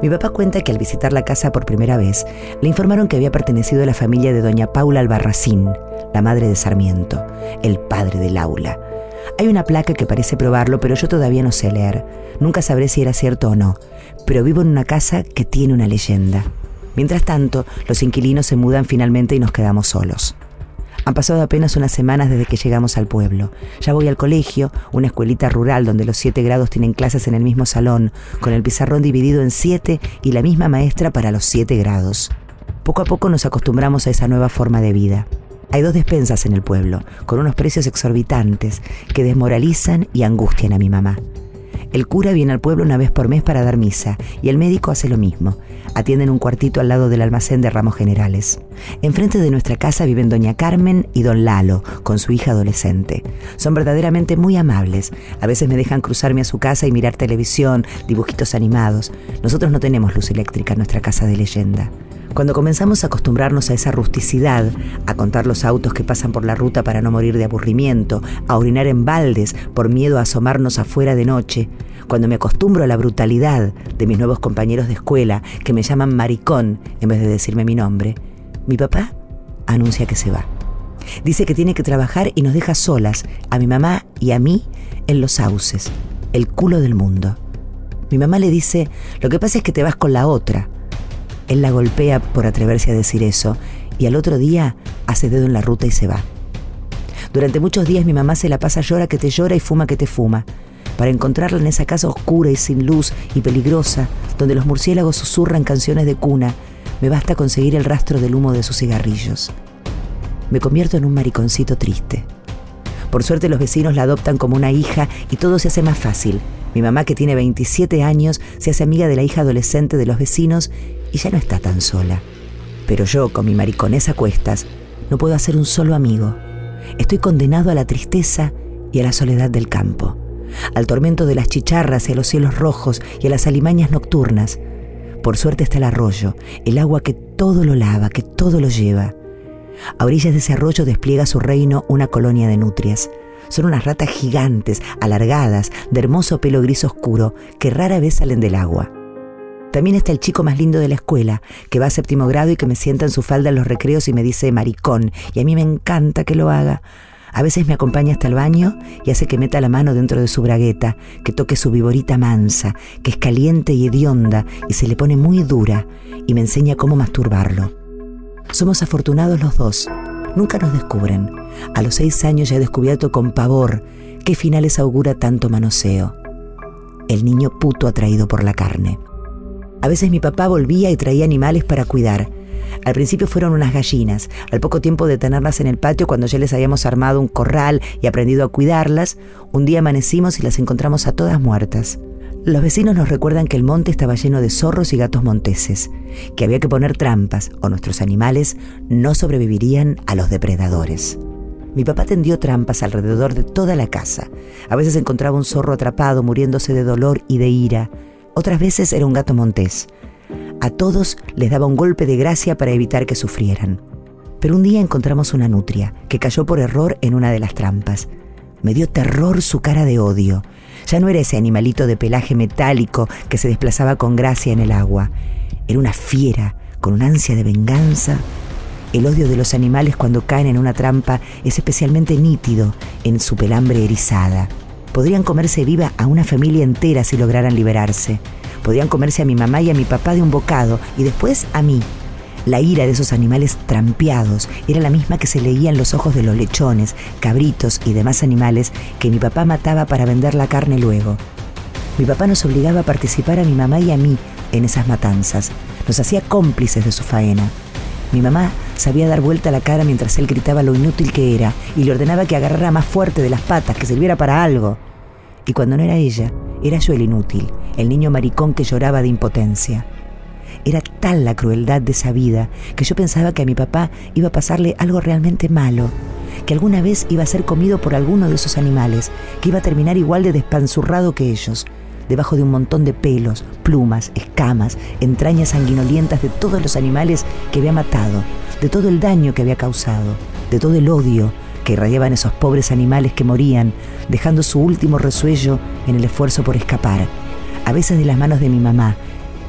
Mi papá cuenta que al visitar la casa por primera vez, le informaron que había pertenecido a la familia de doña Paula Albarracín, la madre de Sarmiento, el padre del aula. Hay una placa que parece probarlo, pero yo todavía no sé leer. Nunca sabré si era cierto o no, pero vivo en una casa que tiene una leyenda. Mientras tanto, los inquilinos se mudan finalmente y nos quedamos solos. Han pasado apenas unas semanas desde que llegamos al pueblo. Ya voy al colegio, una escuelita rural donde los siete grados tienen clases en el mismo salón, con el pizarrón dividido en siete y la misma maestra para los siete grados. Poco a poco nos acostumbramos a esa nueva forma de vida. Hay dos despensas en el pueblo, con unos precios exorbitantes que desmoralizan y angustian a mi mamá. El cura viene al pueblo una vez por mes para dar misa y el médico hace lo mismo. Atienden un cuartito al lado del almacén de ramos generales. Enfrente de nuestra casa viven doña Carmen y don Lalo, con su hija adolescente. Son verdaderamente muy amables. A veces me dejan cruzarme a su casa y mirar televisión, dibujitos animados. Nosotros no tenemos luz eléctrica en nuestra casa de leyenda. Cuando comenzamos a acostumbrarnos a esa rusticidad, a contar los autos que pasan por la ruta para no morir de aburrimiento, a orinar en baldes por miedo a asomarnos afuera de noche, cuando me acostumbro a la brutalidad de mis nuevos compañeros de escuela que me llaman maricón en vez de decirme mi nombre, mi papá anuncia que se va. Dice que tiene que trabajar y nos deja solas, a mi mamá y a mí, en los sauces, el culo del mundo. Mi mamá le dice, lo que pasa es que te vas con la otra, él la golpea por atreverse a decir eso y al otro día hace dedo en la ruta y se va. Durante muchos días mi mamá se la pasa llora que te llora y fuma que te fuma. Para encontrarla en esa casa oscura y sin luz y peligrosa, donde los murciélagos susurran canciones de cuna, me basta conseguir el rastro del humo de sus cigarrillos. Me convierto en un mariconcito triste. Por suerte los vecinos la adoptan como una hija y todo se hace más fácil. Mi mamá, que tiene 27 años, se hace amiga de la hija adolescente de los vecinos y ya no está tan sola. Pero yo, con mi mariconesa a cuestas, no puedo hacer un solo amigo. Estoy condenado a la tristeza y a la soledad del campo, al tormento de las chicharras y a los cielos rojos y a las alimañas nocturnas. Por suerte está el arroyo, el agua que todo lo lava, que todo lo lleva. A orillas de ese arroyo despliega su reino una colonia de nutrias. Son unas ratas gigantes, alargadas, de hermoso pelo gris oscuro, que rara vez salen del agua. También está el chico más lindo de la escuela, que va a séptimo grado y que me sienta en su falda en los recreos y me dice maricón, y a mí me encanta que lo haga. A veces me acompaña hasta el baño y hace que meta la mano dentro de su bragueta, que toque su viborita mansa, que es caliente y hedionda y se le pone muy dura, y me enseña cómo masturbarlo. Somos afortunados los dos. Nunca nos descubren. A los seis años ya he descubierto con pavor qué finales augura tanto manoseo. El niño puto atraído por la carne. A veces mi papá volvía y traía animales para cuidar. Al principio fueron unas gallinas. Al poco tiempo de tenerlas en el patio, cuando ya les habíamos armado un corral y aprendido a cuidarlas, un día amanecimos y las encontramos a todas muertas. Los vecinos nos recuerdan que el monte estaba lleno de zorros y gatos monteses, que había que poner trampas o nuestros animales no sobrevivirían a los depredadores. Mi papá tendió trampas alrededor de toda la casa. A veces encontraba un zorro atrapado muriéndose de dolor y de ira, otras veces era un gato montés. A todos les daba un golpe de gracia para evitar que sufrieran. Pero un día encontramos una nutria que cayó por error en una de las trampas. Me dio terror su cara de odio. Ya no era ese animalito de pelaje metálico que se desplazaba con gracia en el agua. Era una fiera con una ansia de venganza. El odio de los animales cuando caen en una trampa es especialmente nítido en su pelambre erizada. Podrían comerse viva a una familia entera si lograran liberarse. Podrían comerse a mi mamá y a mi papá de un bocado y después a mí. La ira de esos animales trampeados era la misma que se leía en los ojos de los lechones, cabritos y demás animales que mi papá mataba para vender la carne luego. Mi papá nos obligaba a participar a mi mamá y a mí en esas matanzas. Nos hacía cómplices de su faena. Mi mamá sabía dar vuelta la cara mientras él gritaba lo inútil que era y le ordenaba que agarrara más fuerte de las patas, que sirviera para algo. Y cuando no era ella, era yo el inútil, el niño maricón que lloraba de impotencia. Era tal la crueldad de esa vida que yo pensaba que a mi papá iba a pasarle algo realmente malo, que alguna vez iba a ser comido por alguno de esos animales, que iba a terminar igual de despanzurrado que ellos, debajo de un montón de pelos, plumas, escamas, entrañas sanguinolientas de todos los animales que había matado, de todo el daño que había causado, de todo el odio que irradiaban esos pobres animales que morían, dejando su último resuello en el esfuerzo por escapar, a veces de las manos de mi mamá,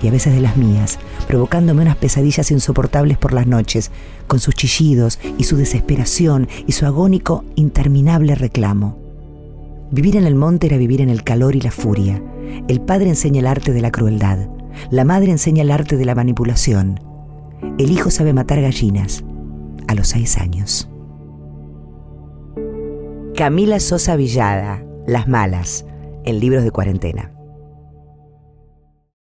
y a veces de las mías, provocándome unas pesadillas insoportables por las noches, con sus chillidos y su desesperación y su agónico, interminable reclamo. Vivir en el monte era vivir en el calor y la furia. El padre enseña el arte de la crueldad. La madre enseña el arte de la manipulación. El hijo sabe matar gallinas a los seis años. Camila Sosa Villada, Las Malas, en libros de cuarentena.